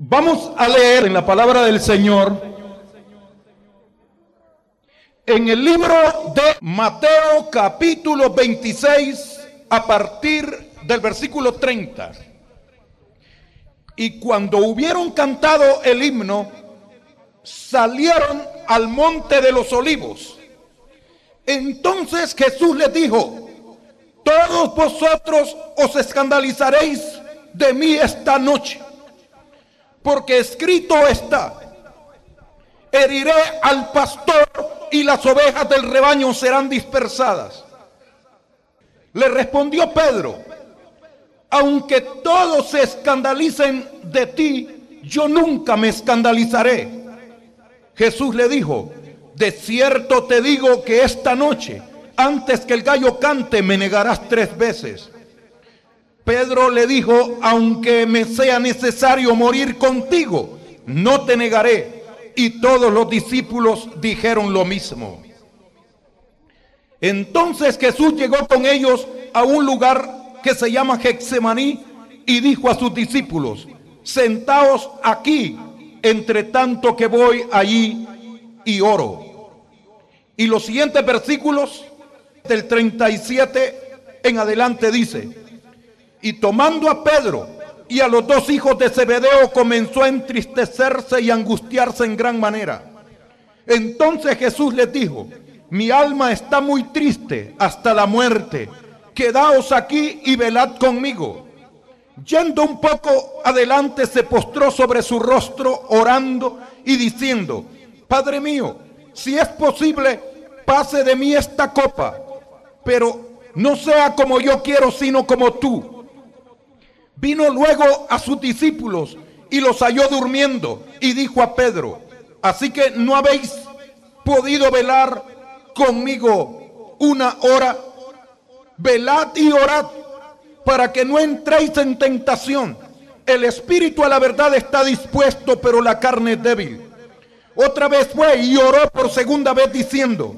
Vamos a leer en la palabra del Señor en el libro de Mateo capítulo 26 a partir del versículo 30. Y cuando hubieron cantado el himno, salieron al monte de los olivos. Entonces Jesús les dijo, todos vosotros os escandalizaréis de mí esta noche porque escrito está, heriré al pastor y las ovejas del rebaño serán dispersadas. Le respondió Pedro, aunque todos se escandalicen de ti, yo nunca me escandalizaré. Jesús le dijo, de cierto te digo que esta noche, antes que el gallo cante, me negarás tres veces. Pedro le dijo, aunque me sea necesario morir contigo, no te negaré. Y todos los discípulos dijeron lo mismo. Entonces Jesús llegó con ellos a un lugar que se llama Getsemaní y dijo a sus discípulos, sentaos aquí, entre tanto que voy allí y oro. Y los siguientes versículos del 37 en adelante dice, y tomando a Pedro y a los dos hijos de Zebedeo comenzó a entristecerse y angustiarse en gran manera. Entonces Jesús les dijo, mi alma está muy triste hasta la muerte, quedaos aquí y velad conmigo. Yendo un poco adelante se postró sobre su rostro orando y diciendo, Padre mío, si es posible, pase de mí esta copa, pero no sea como yo quiero, sino como tú. Vino luego a sus discípulos y los halló durmiendo y dijo a Pedro, así que no habéis podido velar conmigo una hora, velad y orad para que no entréis en tentación. El espíritu a la verdad está dispuesto, pero la carne es débil. Otra vez fue y oró por segunda vez diciendo,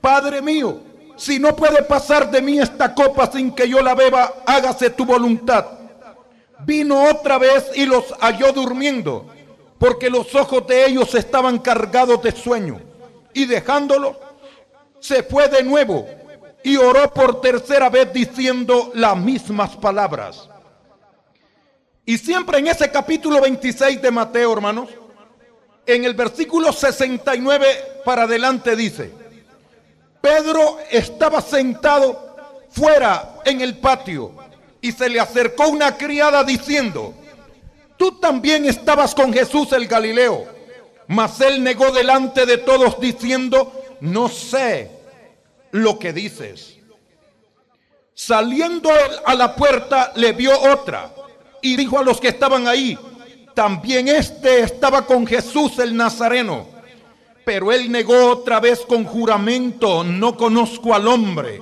Padre mío, si no puede pasar de mí esta copa sin que yo la beba, hágase tu voluntad vino otra vez y los halló durmiendo, porque los ojos de ellos estaban cargados de sueño. Y dejándolo, se fue de nuevo y oró por tercera vez diciendo las mismas palabras. Y siempre en ese capítulo 26 de Mateo, hermanos, en el versículo 69 para adelante dice, Pedro estaba sentado fuera en el patio y se le acercó una criada diciendo, tú también estabas con Jesús el Galileo. Mas él negó delante de todos diciendo, no sé lo que dices. Saliendo a la puerta le vio otra y dijo a los que estaban ahí, también este estaba con Jesús el Nazareno. Pero él negó otra vez con juramento, no conozco al hombre.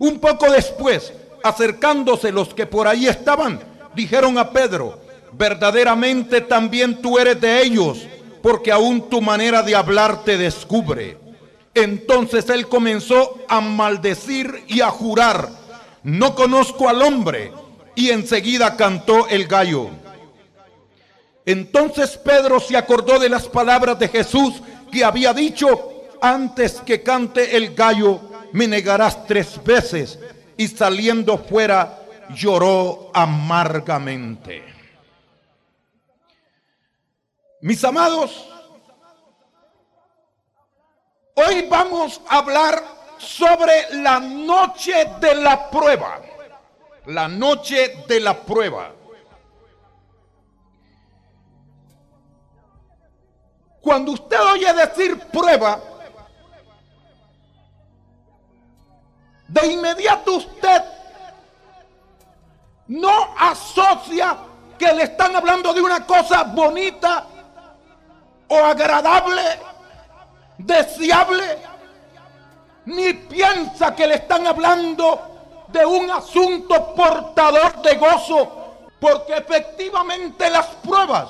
Un poco después acercándose los que por ahí estaban, dijeron a Pedro, verdaderamente también tú eres de ellos, porque aún tu manera de hablar te descubre. Entonces él comenzó a maldecir y a jurar, no conozco al hombre, y enseguida cantó el gallo. Entonces Pedro se acordó de las palabras de Jesús que había dicho, antes que cante el gallo, me negarás tres veces y saliendo fuera lloró amargamente. Mis amados, hoy vamos a hablar sobre la noche de la prueba. La noche de la prueba. Cuando usted oye decir prueba, de inmediato usted no asocia que le están hablando de una cosa bonita o agradable, deseable, ni piensa que le están hablando de un asunto portador de gozo, porque efectivamente las pruebas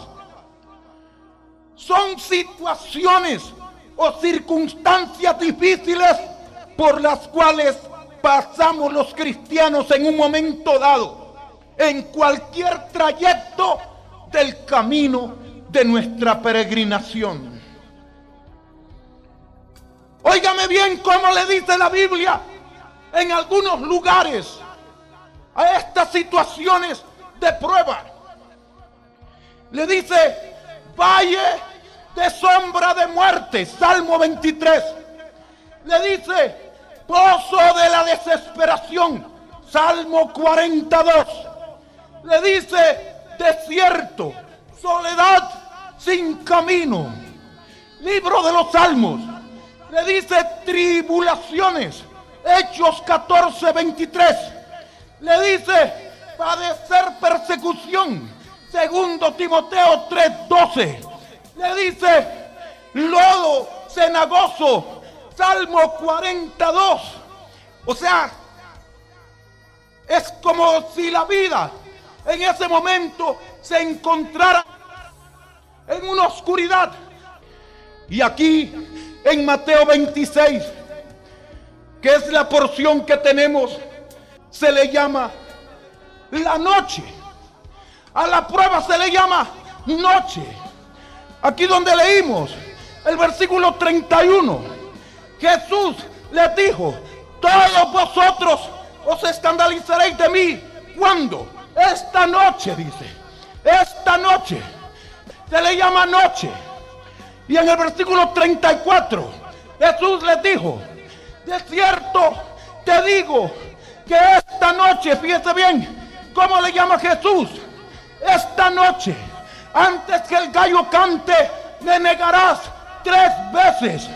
son situaciones o circunstancias difíciles por las cuales pasamos los cristianos en un momento dado, en cualquier trayecto del camino de nuestra peregrinación. Óigame bien cómo le dice la Biblia en algunos lugares a estas situaciones de prueba. Le dice, valle de sombra de muerte, Salmo 23. Le dice, pozo de la desesperación, Salmo 42. Le dice, desierto, soledad sin camino. Libro de los Salmos. Le dice tribulaciones. Hechos 14, 23. Le dice padecer persecución. Segundo Timoteo 3, 12. Le dice lodo cenagoso. Salmo 42. O sea, es como si la vida en ese momento se encontrara en una oscuridad. Y aquí en Mateo 26, que es la porción que tenemos, se le llama la noche. A la prueba se le llama noche. Aquí donde leímos el versículo 31, Jesús les dijo, todos vosotros os escandalizaréis de mí. ¿Cuándo? Esta noche, dice. Esta noche. Se le llama noche. Y en el versículo 34, Jesús les dijo, de cierto te digo que esta noche, fíjese bien, ¿cómo le llama Jesús? Esta noche, antes que el gallo cante, me negarás tres veces.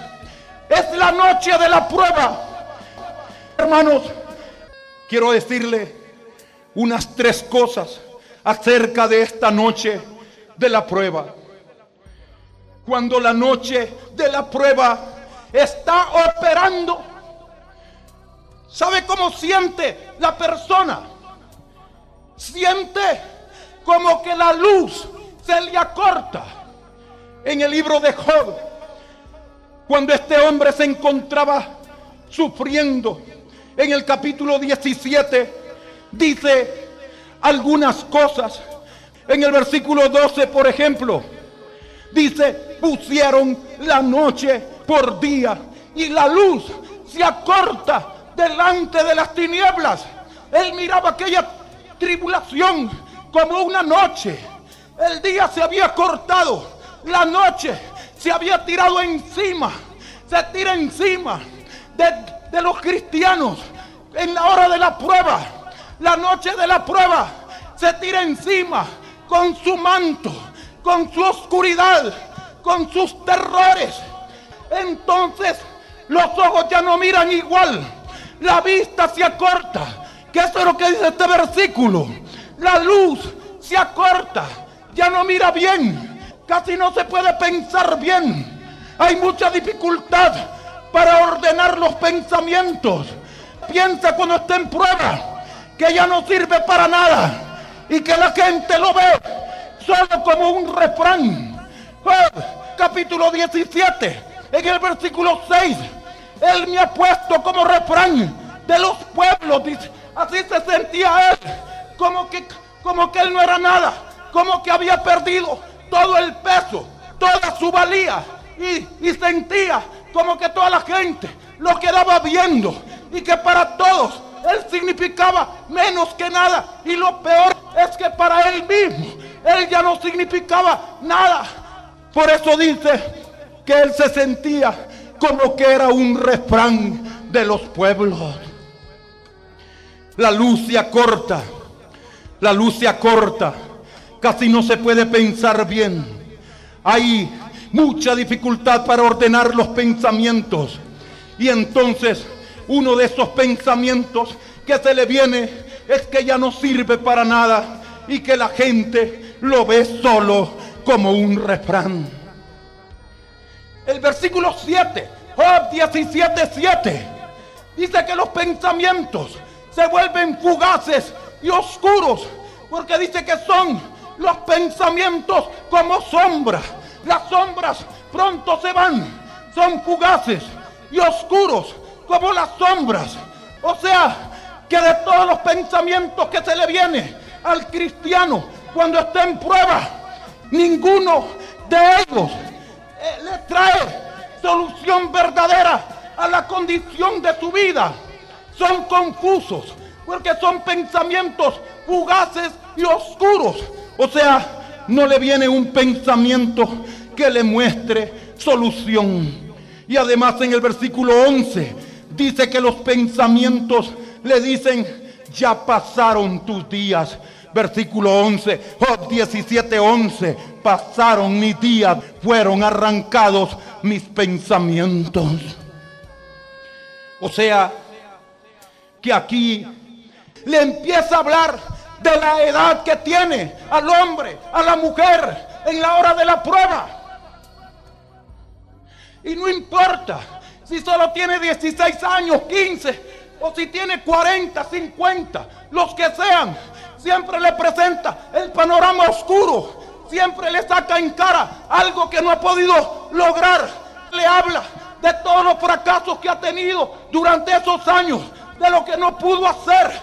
Es la noche de la prueba. Hermanos, quiero decirle unas tres cosas acerca de esta noche de la prueba. Cuando la noche de la prueba está operando, ¿sabe cómo siente la persona? Siente como que la luz se le acorta. En el libro de Job, cuando este hombre se encontraba sufriendo, en el capítulo 17, dice algunas cosas. En el versículo 12, por ejemplo, dice, pusieron la noche por día y la luz se acorta delante de las tinieblas. Él miraba aquella tribulación como una noche. El día se había cortado, la noche se había tirado encima, se tira encima de, de los cristianos en la hora de la prueba la noche de la prueba, se tira encima con su manto, con su oscuridad, con sus terrores. Entonces los ojos ya no miran igual, la vista se acorta. Que eso es lo que dice este versículo. La luz se acorta, ya no mira bien, casi no se puede pensar bien. Hay mucha dificultad para ordenar los pensamientos. Piensa cuando está en prueba que ya no sirve para nada y que la gente lo ve solo como un refrán. capítulo 17, en el versículo 6, Él me ha puesto como refrán de los pueblos. Así se sentía Él, como que, como que Él no era nada, como que había perdido todo el peso, toda su valía y, sentía como que toda la gente lo quedaba viendo y que para todos él significaba menos que nada. Y lo peor es que para él mismo, él ya no significaba nada. Por eso dice que él se sentía como que era un refrán de los pueblos. La luz se acorta, la luz se acorta, casi no se puede pensar bien. Hay mucha dificultad para ordenar los pensamientos. Y entonces uno de esos pensamientos que se le viene es que ya no sirve para nada y que la gente lo ve solo como un refrán. El versículo 7, Job 17, 7, dice que los pensamientos se vuelven fugaces y oscuros, porque dice que son los pensamientos como sombras. Las sombras pronto se van, son fugaces y oscuros como las sombras. O sea, que de todos los pensamientos que se le viene al cristiano cuando está en prueba, ninguno de ellos eh, le trae solución verdadera a la condición de su vida. Son confusos porque son pensamientos fugaces y oscuros. O sea, no le viene un pensamiento que le muestre solución. Y además en el versículo 11 dice que los pensamientos le dicen, ya pasaron tus días. Versículo 11, Job 17, 11, pasaron mis días, fueron arrancados mis pensamientos. O sea, que aquí le empieza a hablar de la edad que tiene al hombre, a la mujer, en la hora de la prueba. Y no importa si solo tiene 16 años, 15, o si tiene 40, 50, los que sean, siempre le presenta el panorama oscuro, siempre le saca en cara algo que no ha podido lograr, le habla de todos los fracasos que ha tenido durante esos años, de lo que no pudo hacer,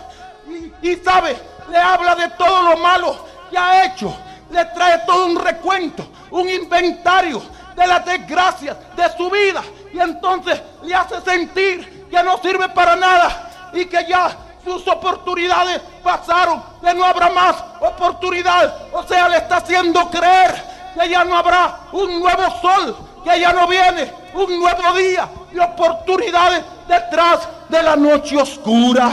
y, sabe, le habla de todo lo malo que ha hecho, le trae todo un recuento, un inventario de las desgracias de su vida, y entonces le hace sentir que no sirve para nada y que ya sus oportunidades pasaron, que no habrá más oportunidad. O sea, le está haciendo creer que ya no habrá un nuevo sol, que ya no viene un nuevo día y oportunidades detrás de la noche oscura.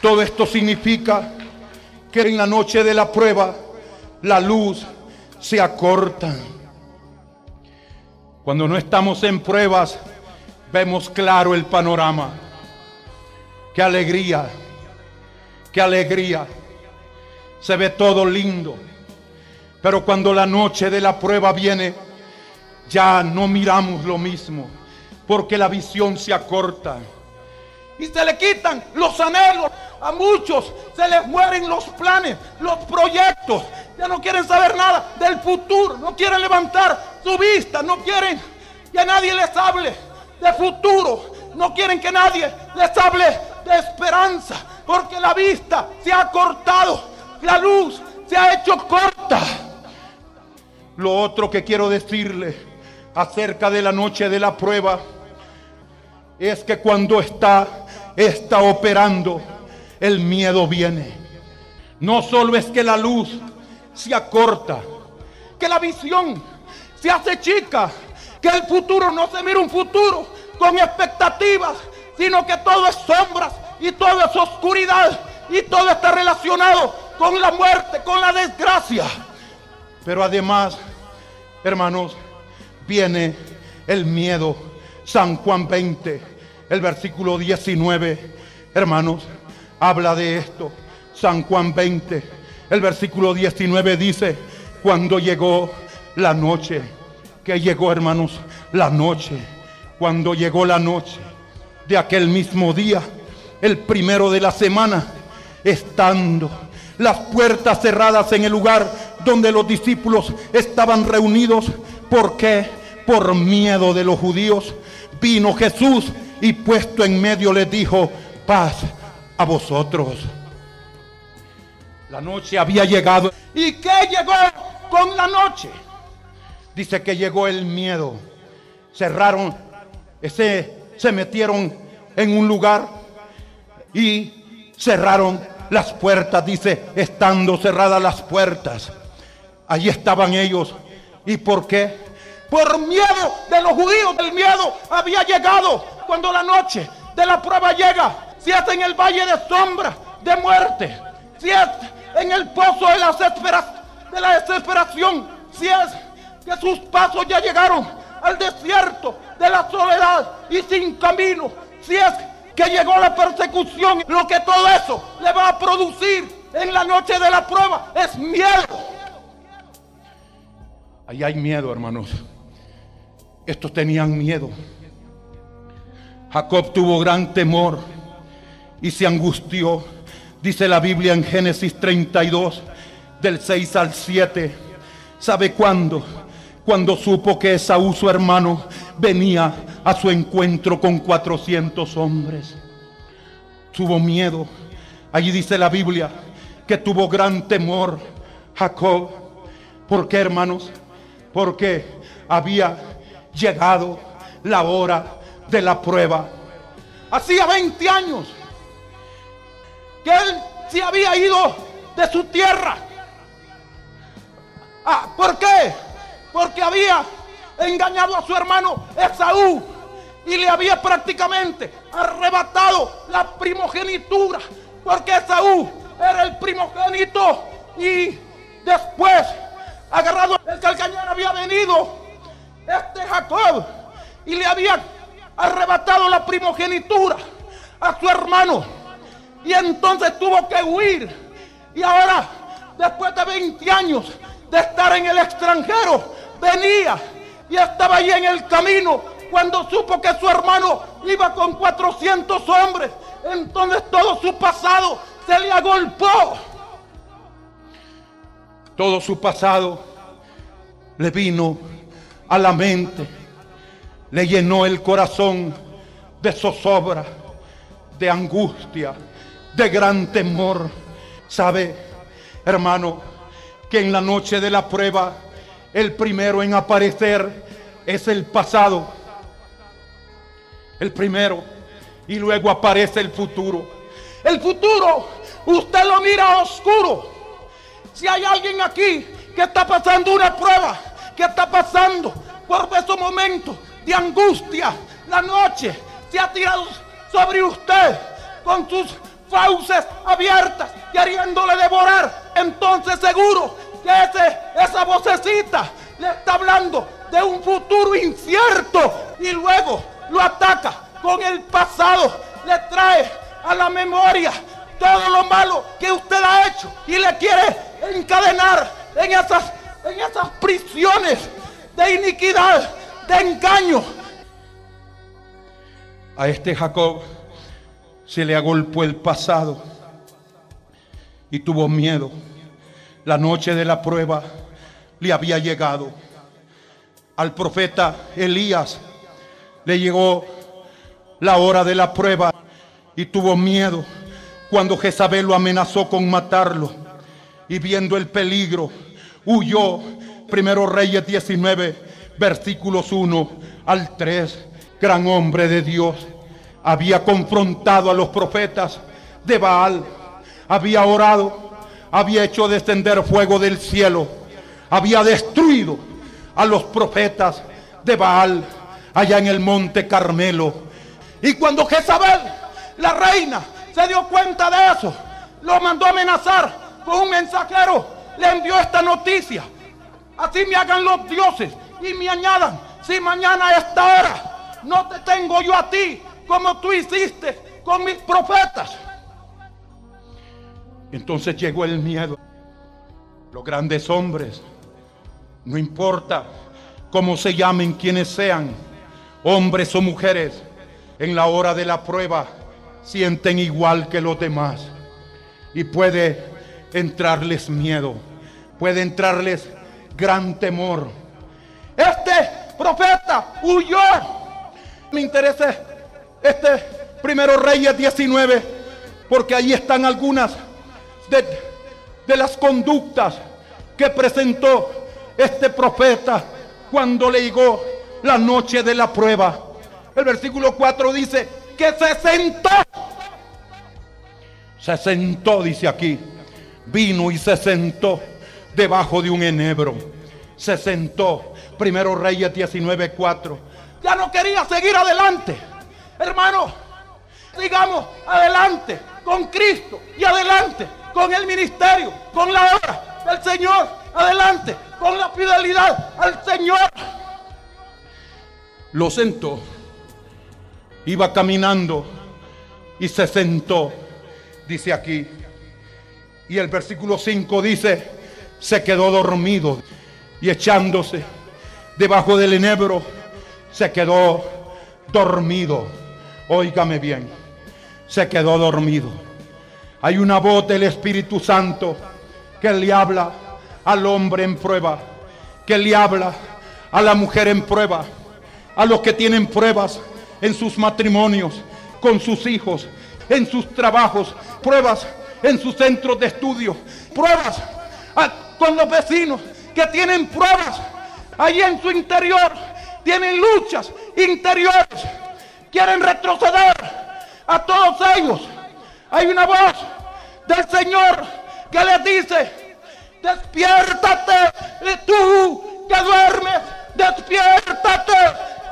Todo esto significa que en la noche de la prueba la luz se acorta. Cuando no estamos en pruebas, vemos claro el panorama. Qué alegría, qué alegría. Se ve todo lindo. Pero cuando la noche de la prueba viene, ya no miramos lo mismo, porque la visión se acorta. Y se le quitan los anhelos. A muchos se les mueren los planes, los proyectos. Ya no quieren saber nada del futuro. No quieren levantar su vista. No quieren que nadie les hable de futuro. No quieren que nadie les hable de esperanza. Porque la vista se ha cortado. La luz se ha hecho corta. Lo otro que quiero decirle acerca de la noche de la prueba es que cuando está, está operando el miedo viene. No solo es que la luz se acorta, que la visión se hace chica, que el futuro no se mira un futuro con expectativas, sino que todo es sombras y todo es oscuridad y todo está relacionado con la muerte, con la desgracia. Pero además, hermanos, viene el miedo. San Juan 20, el versículo 19, hermanos, habla de esto. San Juan 20, el versículo 19 dice, cuando llegó la noche, que llegó hermanos, la noche, cuando llegó la noche de aquel mismo día, el primero de la semana, estando las puertas cerradas en el lugar donde los discípulos estaban reunidos, ¿por qué? Por miedo de los judíos, vino Jesús y puesto en medio les dijo, paz a vosotros. La noche había llegado. ¿Y qué llegó con la noche? Dice que llegó el miedo. Cerraron, ese, se metieron en un lugar y cerraron las puertas. Dice, estando cerradas las puertas. Allí estaban ellos. ¿Y por qué? Por miedo de los judíos. El miedo había llegado cuando la noche de la prueba llega si es en el valle de sombra, de muerte, si es en el pozo de la, de la desesperación, si es que sus pasos ya llegaron al desierto de la soledad y sin camino, si es que llegó la persecución, lo que todo eso le va a producir en la noche de la prueba es miedo. Ahí hay miedo, hermanos. Estos tenían miedo. Jacob tuvo gran temor y se angustió. Dice la Biblia en Génesis 32, del 6 al 7. ¿Sabe cuándo? Cuando supo que Esaú, su hermano, venía a su encuentro con 400 hombres. Tuvo miedo. Allí dice la Biblia que tuvo gran temor Jacob. ¿Por qué, hermanos? Porque había llegado la hora de la prueba. Hacía 20 años que él se había ido de su tierra. Ah, ¿Por qué? Porque había engañado a su hermano Esaú y le había prácticamente arrebatado la primogenitura. Porque Esaú era el primogénito y después, agarrado el calcañón, había venido este Jacob y le había arrebatado la primogenitura a su hermano. Y entonces tuvo que huir. Y ahora, después de 20 años de estar en el extranjero, venía y estaba allí en el camino cuando supo que su hermano iba con 400 hombres. Entonces todo su pasado se le agolpó. Todo su pasado le vino a la mente, le llenó el corazón de zozobra, de angustia, de gran temor. ¿Sabe, hermano, que en la noche de la prueba el primero en aparecer es el pasado? El primero. Y luego aparece el futuro. El futuro, usted lo mira oscuro. Si hay alguien aquí que está pasando una prueba, que está pasando por esos momentos de angustia, la noche se ha tirado sobre usted con sus fauces abiertas, queriéndole devorar, entonces seguro que ese, esa vocecita le está hablando de un futuro incierto y luego lo ataca con el pasado, le trae a la memoria todo lo malo que usted ha hecho y le quiere encadenar en esas, en esas prisiones de iniquidad, de engaño. A este Jacob se le agolpó el pasado y tuvo miedo. La noche de la prueba le había llegado. Al profeta Elías le llegó la hora de la prueba y tuvo miedo cuando Jezabel lo amenazó con matarlo. Y viendo el peligro, huyó. Primero Reyes 19, versículos 1 al 3. Gran hombre de Dios. Había confrontado a los profetas de Baal. Había orado. Había hecho descender fuego del cielo. Había destruido a los profetas de Baal allá en el monte Carmelo. Y cuando Jezabel, la reina, se dio cuenta de eso, lo mandó a amenazar con un mensajero, le envió esta noticia. Así me hagan los dioses y me añadan, si mañana a esta hora no te tengo yo a ti como tú hiciste con mis profetas. Entonces llegó el miedo. Los grandes hombres, no importa cómo se llamen, quienes sean, hombres o mujeres, en la hora de la prueba sienten igual que los demás. Y puede entrarles miedo, puede entrarles gran temor. Este profeta huyó. Me interesa este primero Reyes 19, porque ahí están algunas de, de las conductas que presentó este profeta cuando le llegó la noche de la prueba. El versículo 4 dice que se sentó. Se sentó, dice aquí. Vino y se sentó debajo de un enebro. Se sentó. Primero Reyes 19, 4. Ya no quería seguir adelante. Hermano, sigamos adelante con Cristo y adelante con el ministerio, con la obra del Señor. Adelante con la fidelidad al Señor. Lo sentó. Iba caminando y se sentó, dice aquí. Y el versículo 5 dice, se quedó dormido y echándose debajo del enebro, se quedó dormido. Óigame bien, se quedó dormido. Hay una voz del Espíritu Santo que le habla al hombre en prueba, que le habla a la mujer en prueba, a los que tienen pruebas en sus matrimonios, con sus hijos, en sus trabajos, pruebas en sus centros de estudio. Pruebas ah, con los vecinos que tienen pruebas allí en su interior. Tienen luchas interiores. Quieren retroceder a todos ellos. Hay una voz del Señor que les dice, despiértate tú que duermes, despiértate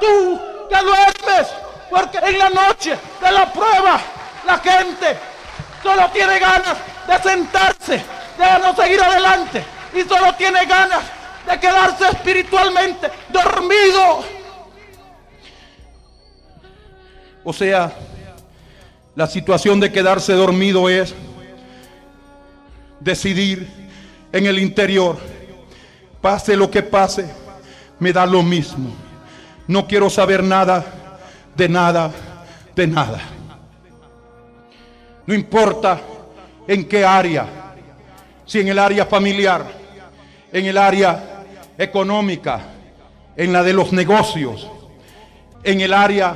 tú que duermes, porque en la noche de la prueba la gente solo tiene ganas de sentarse, de no seguir adelante y solo tiene ganas de quedarse espiritualmente dormido. O sea, la situación de quedarse dormido es decidir en el interior, pase lo que pase, me da lo mismo. No quiero saber nada, de nada, de nada. No importa en qué área, si en el área familiar, en el área económica, en la de los negocios, en el área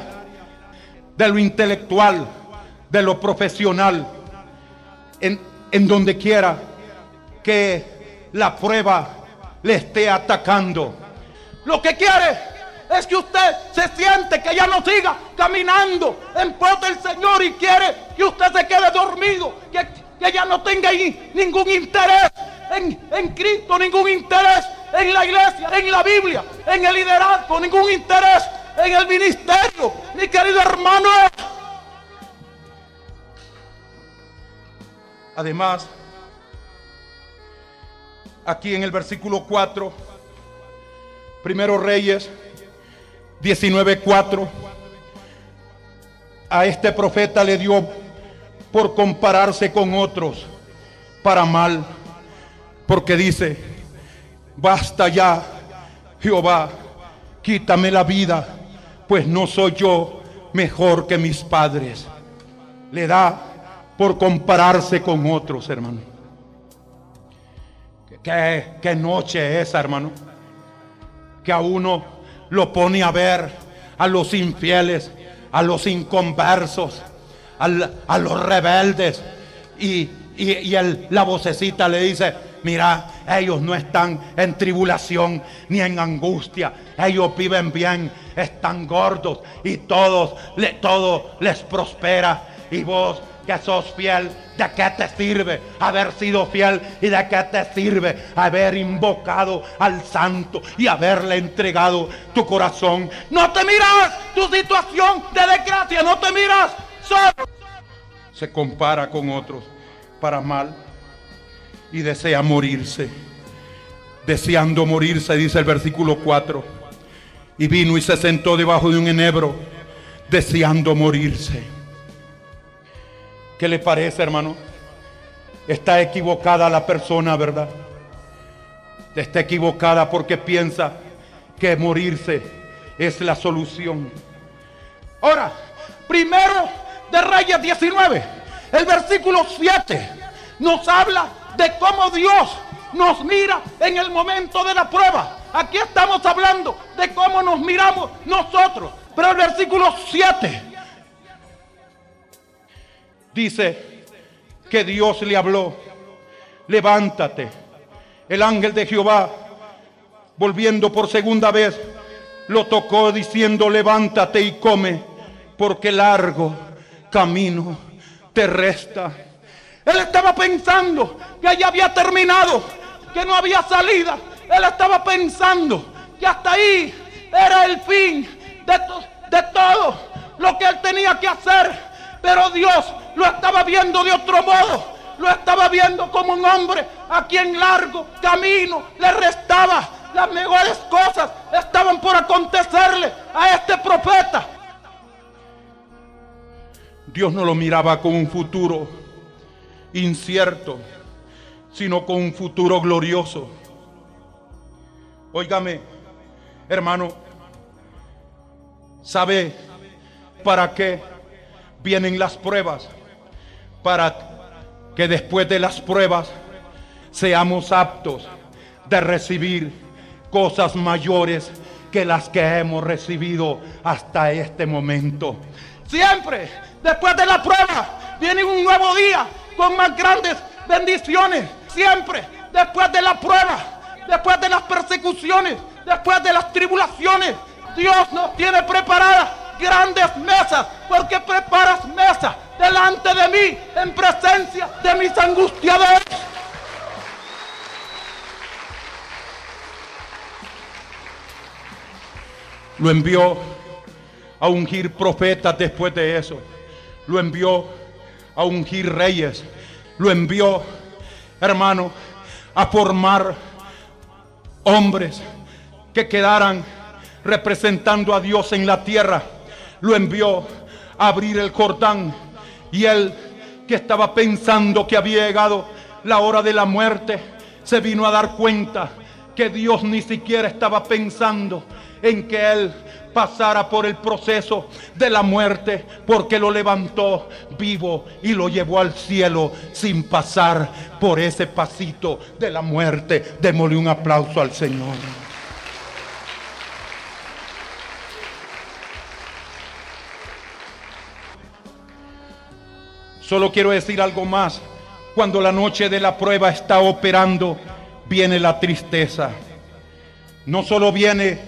de lo intelectual, de lo profesional, en, en donde quiera que la prueba le esté atacando. Lo que quiere es que usted se siente que ya no siga caminando en pos del Señor y quiere que usted se quede dormido, que, que ya no tenga ningún interés en, Cristo, ningún interés en la iglesia, en la Biblia, en el liderazgo, ningún interés en el ministerio. Mi querido hermano. Además, aquí en el versículo 4, primero Reyes 19:4, a este profeta le dio por compararse con otros para mal, porque dice, basta ya, Jehová, quítame la vida, pues no soy yo mejor que mis padres. Le da por compararse con otros, hermano. ¿Qué, qué noche es, hermano? Que a uno lo pone a ver a los infieles, a los inconversos, a los rebeldes. Y, y, la vocecita le dice, mira, ellos no están en tribulación ni en angustia. Ellos viven bien, están gordos y todos, le, todo les prospera. Y vos que sos fiel, ¿de qué te sirve haber sido fiel? ¿Y de qué te sirve haber invocado al santo y haberle entregado tu corazón? No te miras tu situación de desgracia, no te miras. Se compara con otros para mal y desea morirse. Deseando morirse, dice el versículo 4. Y vino y se sentó debajo de un enebro, deseando morirse. ¿Qué le parece, hermano? Está equivocada la persona, ¿verdad? Está equivocada porque piensa que morirse es la solución. Ahora, primero de Reyes 19, el versículo 7 nos habla de cómo Dios nos mira en el momento de la prueba. Aquí estamos hablando de cómo nos miramos nosotros. Pero el versículo 7 dice que Dios le habló, levántate. El ángel de Jehová, volviendo por segunda vez, lo tocó diciendo, levántate y come, porque largo camino te resta. Él estaba pensando que ya había terminado, que no había salida. Él estaba pensando que hasta ahí era el fin de, de todo lo que él tenía que hacer. Pero Dios lo estaba viendo de otro modo. Lo estaba viendo como un hombre a quien largo camino le restaba. Las mejores cosas estaban por acontecerle a este profeta. Dios no lo miraba con un futuro incierto, sino con un futuro glorioso. Óigame, hermano, ¿sabe para qué vienen las pruebas? para que después de las pruebas seamos aptos de recibir cosas mayores que las que hemos recibido hasta este momento. Siempre, después de la prueba, viene un nuevo día con más grandes bendiciones. Siempre después de la prueba, después de las persecuciones, después de las tribulaciones, Dios nos tiene preparadas grandes mesas, porque preparas mesas delante de mí en presencia de mis angustiadores. Lo envió a ungir profetas después de eso. Lo envió a ungir reyes. Lo envió, hermano, a formar hombres que quedaran representando a Dios en la tierra. Lo envió a abrir el Jordán. Y él que estaba pensando que había llegado la hora de la muerte, se vino a dar cuenta que Dios ni siquiera estaba pensando en que él pasara por el proceso de la muerte, porque lo levantó vivo y lo llevó al cielo sin pasar por ese pasito de la muerte. Démosle un aplauso al Señor. Solo quiero decir algo más. Cuando la noche de la prueba está operando, viene la tristeza. No solo viene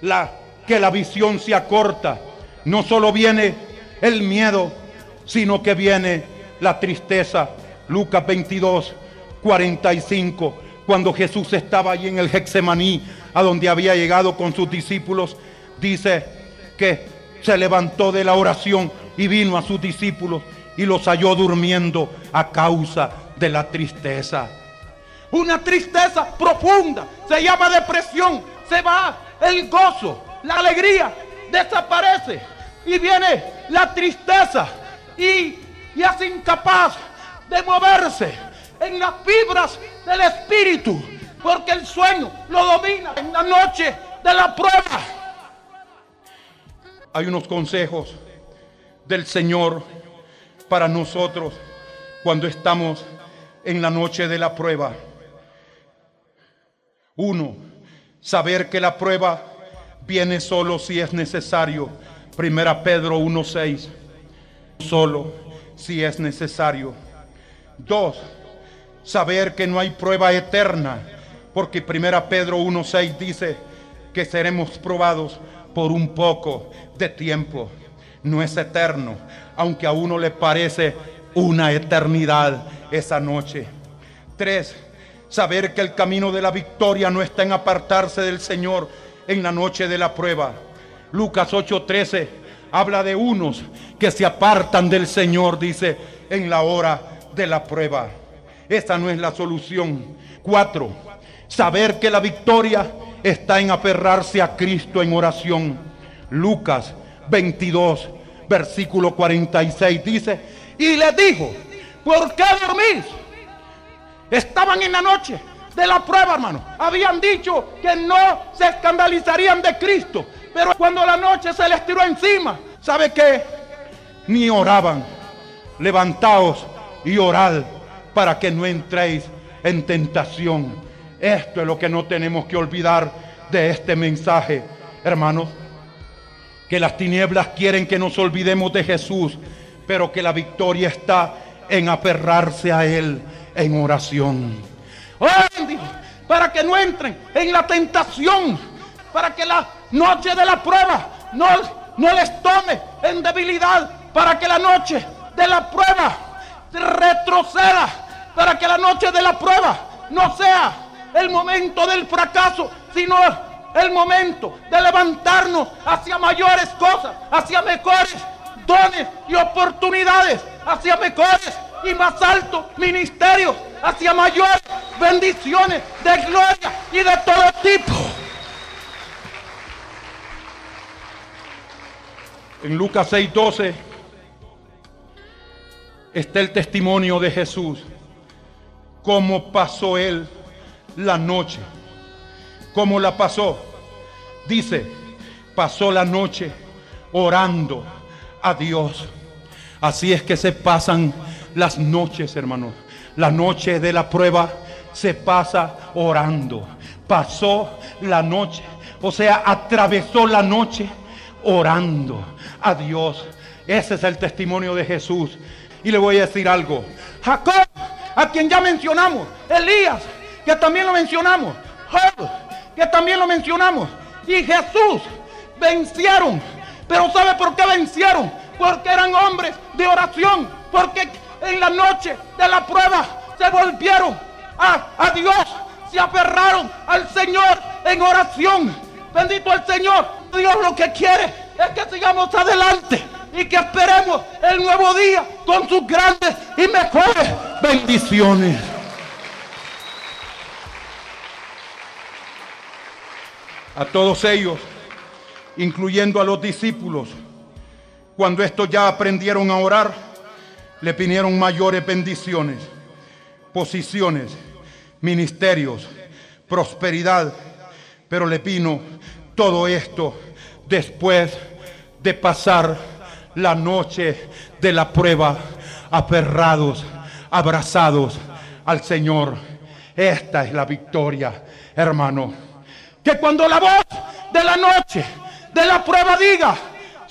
la que la visión se acorta. No solo viene el miedo, sino que viene la tristeza. Lucas 22, 45. Cuando Jesús estaba allí en el Hexemaní, a donde había llegado con sus discípulos, dice que se levantó de la oración y vino a sus discípulos y los halló durmiendo a causa de la tristeza. Una tristeza profunda, se llama depresión, se va el gozo, la alegría desaparece y viene la tristeza y, y es incapaz de moverse en las fibras del espíritu porque el sueño lo domina en la noche de la prueba. Hay unos consejos del Señor para nosotros cuando estamos en la noche de la prueba. Uno, saber que la prueba viene solo si es necesario. Primera Pedro 1.6. Solo si es necesario. Dos, saber que no hay prueba eterna. Porque Primera Pedro 1.6 dice que seremos probados por un poco de tiempo. No es eterno, aunque a uno le parece una eternidad esa noche. Tres, saber que el camino de la victoria no está en apartarse del Señor, en la noche de la prueba. Lucas 8:13 habla de unos que se apartan del Señor, dice, en la hora de la prueba. Esta no es la solución. Cuatro, saber que la victoria está en aferrarse a Cristo en oración. Lucas 22, versículo 46 dice, y le dijo, ¿por qué dormís? Estaban en la noche de la prueba, hermano. Habían dicho que no se escandalizarían de Cristo. Pero cuando la noche se les tiró encima, ¿sabe qué? Ni oraban. Levantaos y orad para que no entréis en tentación. Esto es lo que no tenemos que olvidar de este mensaje, hermanos. Que las tinieblas quieren que nos olvidemos de Jesús, pero que la victoria está en aferrarse a Él en oración para que no entren en la tentación, para que la noche de la prueba no, no les tome en debilidad, para que la noche de la prueba retroceda, para que la noche de la prueba no sea el momento del fracaso, sino el momento de levantarnos hacia mayores cosas, hacia mejores dones y oportunidades, hacia mejores y más altos ministerios, hacia mayores bendiciones de gloria y de todo tipo. En Lucas 6:12 está el testimonio de Jesús, cómo pasó él la noche, cómo la pasó. Dice, pasó la noche orando a Dios. Así es que se pasan las noches, hermanos. La noche de la prueba se pasa orando. Pasó la noche, o sea, atravesó la noche orando a Dios. Ese es el testimonio de Jesús. Y le voy a decir algo. Jacob, a quien ya mencionamos. Elías, que también lo mencionamos. Job, que también lo mencionamos. Y Jesús vencieron. Pero ¿sabe por qué vencieron? Porque eran hombres de oración. Porque en la noche de la prueba se volvieron a, a Dios. Se aferraron al Señor en oración. Bendito el Señor. Dios lo que quiere es que sigamos adelante y que esperemos el nuevo día con sus grandes y mejores bendiciones. A todos ellos, incluyendo a los discípulos, cuando estos ya aprendieron a orar, le vinieron mayores bendiciones, posiciones, ministerios, prosperidad, pero le vino todo esto después de pasar la noche de la prueba, aferrados, abrazados al Señor. Esta es la victoria, hermano. Que cuando la voz de la noche, de la prueba diga,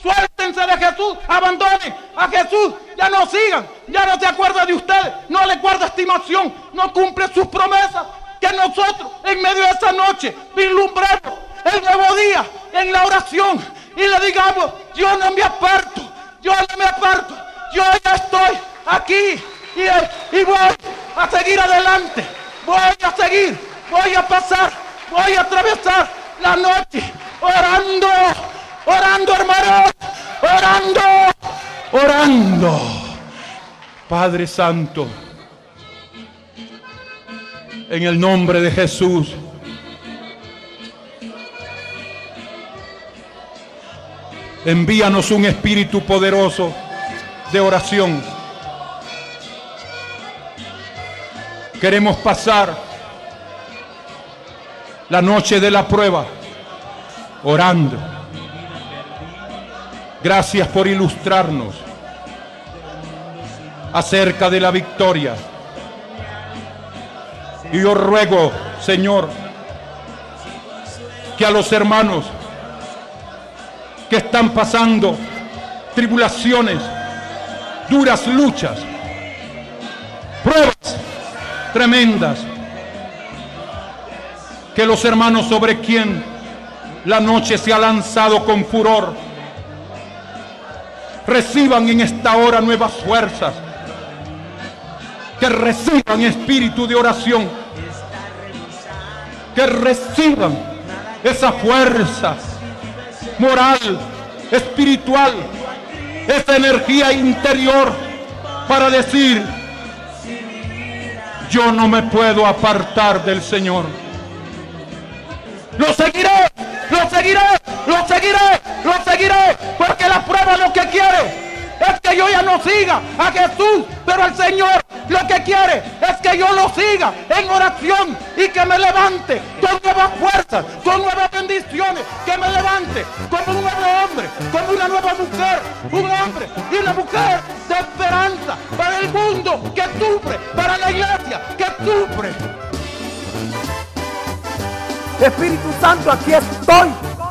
suéltense de Jesús, abandonen a Jesús, ya no sigan, ya no se acuerda de ustedes, no le guarda estimación, no cumple sus promesas. Que nosotros en medio de esta noche vislumbremos el nuevo día en la oración y le digamos, yo no me aparto, yo no me aparto, yo ya estoy aquí y voy a seguir adelante, voy a seguir, voy a pasar, voy a atravesar la noche orando, orando hermanos, orando, orando. Padre Santo, en el nombre de Jesús. Envíanos un espíritu poderoso de oración. Queremos pasar la noche de la prueba orando. Gracias por ilustrarnos acerca de la victoria. Y yo ruego, Señor, que a los hermanos que están pasando tribulaciones, duras luchas, pruebas tremendas, que los hermanos sobre quien la noche se ha lanzado con furor, reciban en esta hora nuevas fuerzas, que reciban espíritu de oración, que reciban esa fuerza moral, espiritual, esa energía interior para decir, yo no me puedo apartar del Señor. Lo seguiré, lo seguiré, lo seguiré, lo seguiré, porque la prueba lo que quiere es que yo ya no siga a Jesús, pero el Señor lo que quiere es que yo lo siga en oración y que me levante con nuevas fuerzas, con nuevas bendiciones, que me levante como un nuevo hombre, como una nueva mujer, un hombre y una mujer Espíritu Santo, aquí estoy.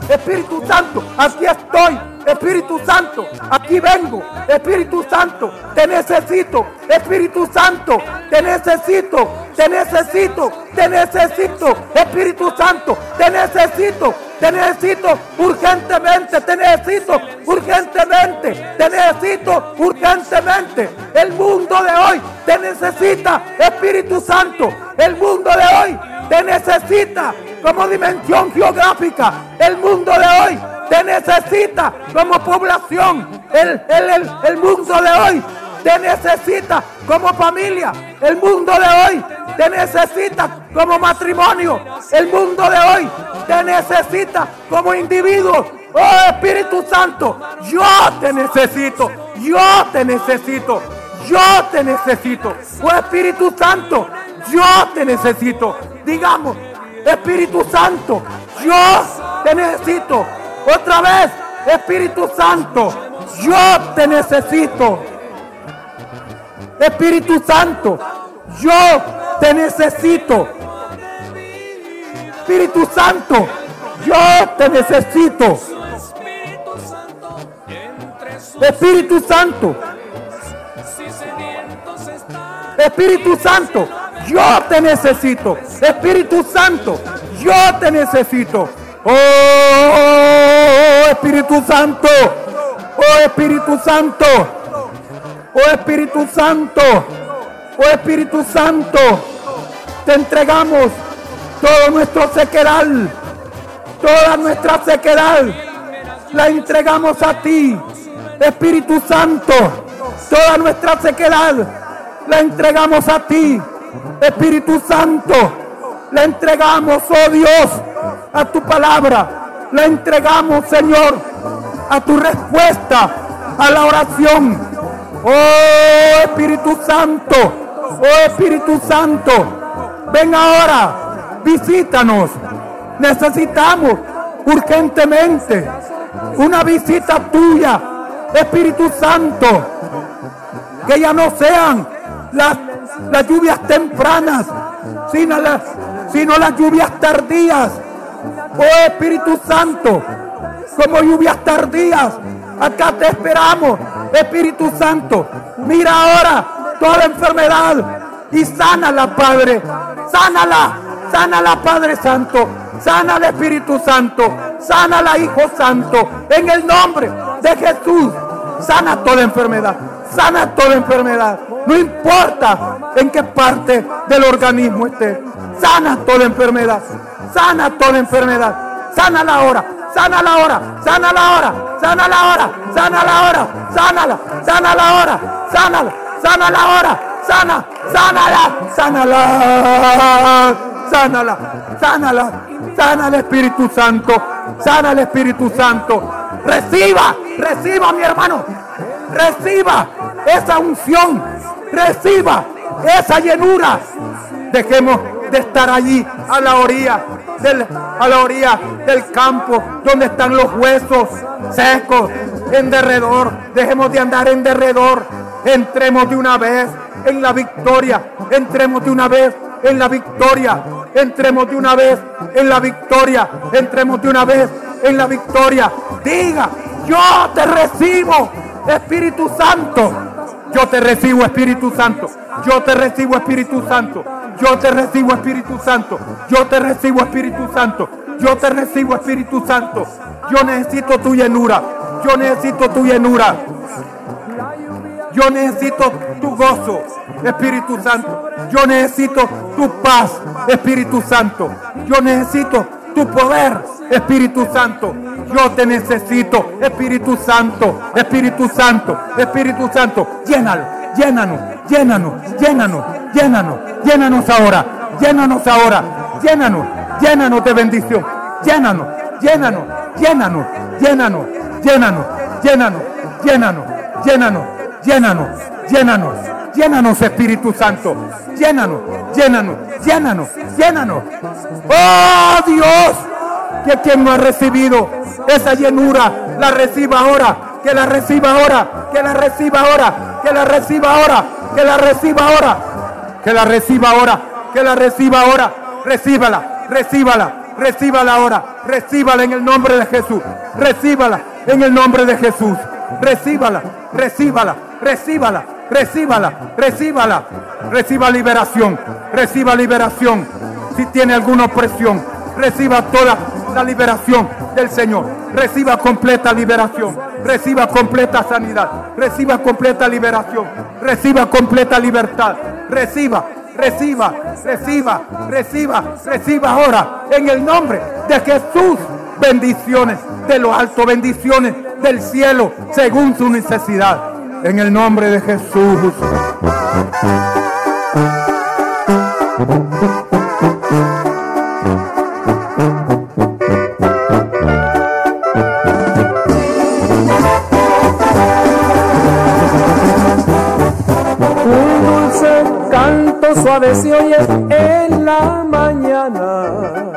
Espíritu Santo, aquí estoy. Espíritu Santo, aquí vengo. Espíritu Santo, te necesito. Espíritu Santo, te necesito. Te necesito. Te necesito. Espíritu Santo, te necesito. Te necesito urgentemente. Te necesito urgentemente. Te necesito urgentemente. El mundo de hoy te necesita. Espíritu Santo, el mundo de hoy te necesita como dimensión geográfica. El mundo de hoy te necesita como población. El, el, el, mundo de hoy te necesita como familia. El mundo de hoy te necesita como matrimonio. El mundo de hoy te necesita como individuo. Oh Espíritu Santo, yo te necesito. Yo te necesito. Yo te necesito. Oh Espíritu Santo, yo te necesito. Digamos, Espíritu Santo, yo te necesito. Otra vez, Espíritu Santo, yo te necesito. Espíritu Santo, yo te necesito. Espíritu Santo, yo te necesito. Espíritu Santo, Espíritu Santo, yo te necesito. Espíritu Santo, yo te necesito. Oh Espíritu Santo, oh Espíritu Santo, oh Espíritu Santo, oh Espíritu Santo, te entregamos todo nuestro sequedal, toda nuestra sequedad, la entregamos a ti, Espíritu Santo, toda nuestra sequedad, la entregamos a ti, Espíritu Santo, la entregamos, oh Dios, a tu palabra la entregamos, Señor, a tu respuesta a la oración. Oh Espíritu Santo, oh Espíritu Santo, ven ahora, visítanos. Necesitamos urgentemente una visita tuya, Espíritu Santo. Que ya no sean las, las lluvias tempranas, sino las, sino las lluvias tardías Oh Espíritu Santo, como lluvias tardías, acá te esperamos, Espíritu Santo. Mira ahora toda enfermedad y sánala, Padre. Sánala, sánala, Padre Santo. Sánala, Espíritu Santo. Sánala, Hijo Santo. En el nombre de Jesús, sana toda enfermedad. Sana toda enfermedad. No importa en qué parte del organismo esté. Sana toda enfermedad. Sana toda enfermedad. Sana la hora, sana la hora, sana la hora, sana la hora, sana la hora, sánala, sana la hora, sánala, sana la hora, sana, sánala, sánala, sánala, sánala, sana el Espíritu Santo, sana el Espíritu Santo. Reciba, reciba mi hermano, reciba esa unción, reciba esa llenura. Dejemos de estar allí a la orilla del, a la orilla del campo donde están los huesos secos en derredor. Dejemos de andar en derredor. Entremos de una vez en la victoria. Entremos de una vez en la victoria. Entremos de una vez en la victoria. Entremos de una vez en la victoria. Diga, yo te recibo, Espíritu Santo. Yo te recibo, Espíritu Santo. Yo te recibo, Espíritu Santo. Yo te recibo Espíritu Santo. Yo te recibo Espíritu Santo. Yo te recibo Espíritu Santo. Yo necesito tu llenura. Yo necesito tu llenura. Yo necesito tu gozo, Espíritu Santo. Yo necesito tu paz, Espíritu Santo. Yo necesito tu poder, Espíritu Santo. Yo te necesito, Espíritu Santo, Espíritu Santo, Espíritu Santo. Llénalo, llénanos, llénanos, llénanos, llénanos, llénanos ahora, llénanos ahora, llénanos, llénanos de bendición, llénanos, llénanos, llénanos, llénanos, llénanos, llénanos, llénanos, llénanos, llénanos, llénanos, llénanos Espíritu Santo, llénanos, llénanos, llénanos, llénanos. Oh Dios, que quien no ha recibido esa llenura, la reciba ahora, que la reciba ahora, que la reciba ahora, que la reciba ahora, que la reciba ahora, que la reciba ahora, que la reciba ahora, recíbala, recíbala, recíbala ahora, recíbala en el nombre de Jesús, recíbala en el nombre de Jesús, recíbala, recíbala, recíbala, recíbala, recíbala, reciba liberación, reciba liberación, si tiene alguna opresión, reciba toda la liberación del Señor. Reciba completa liberación. Reciba completa sanidad. Reciba completa liberación. Reciba completa libertad. Reciba, reciba, reciba, reciba, reciba ahora en el nombre de Jesús. Bendiciones de lo alto, bendiciones del cielo según su necesidad. En el nombre de Jesús. suave se oye en la mañana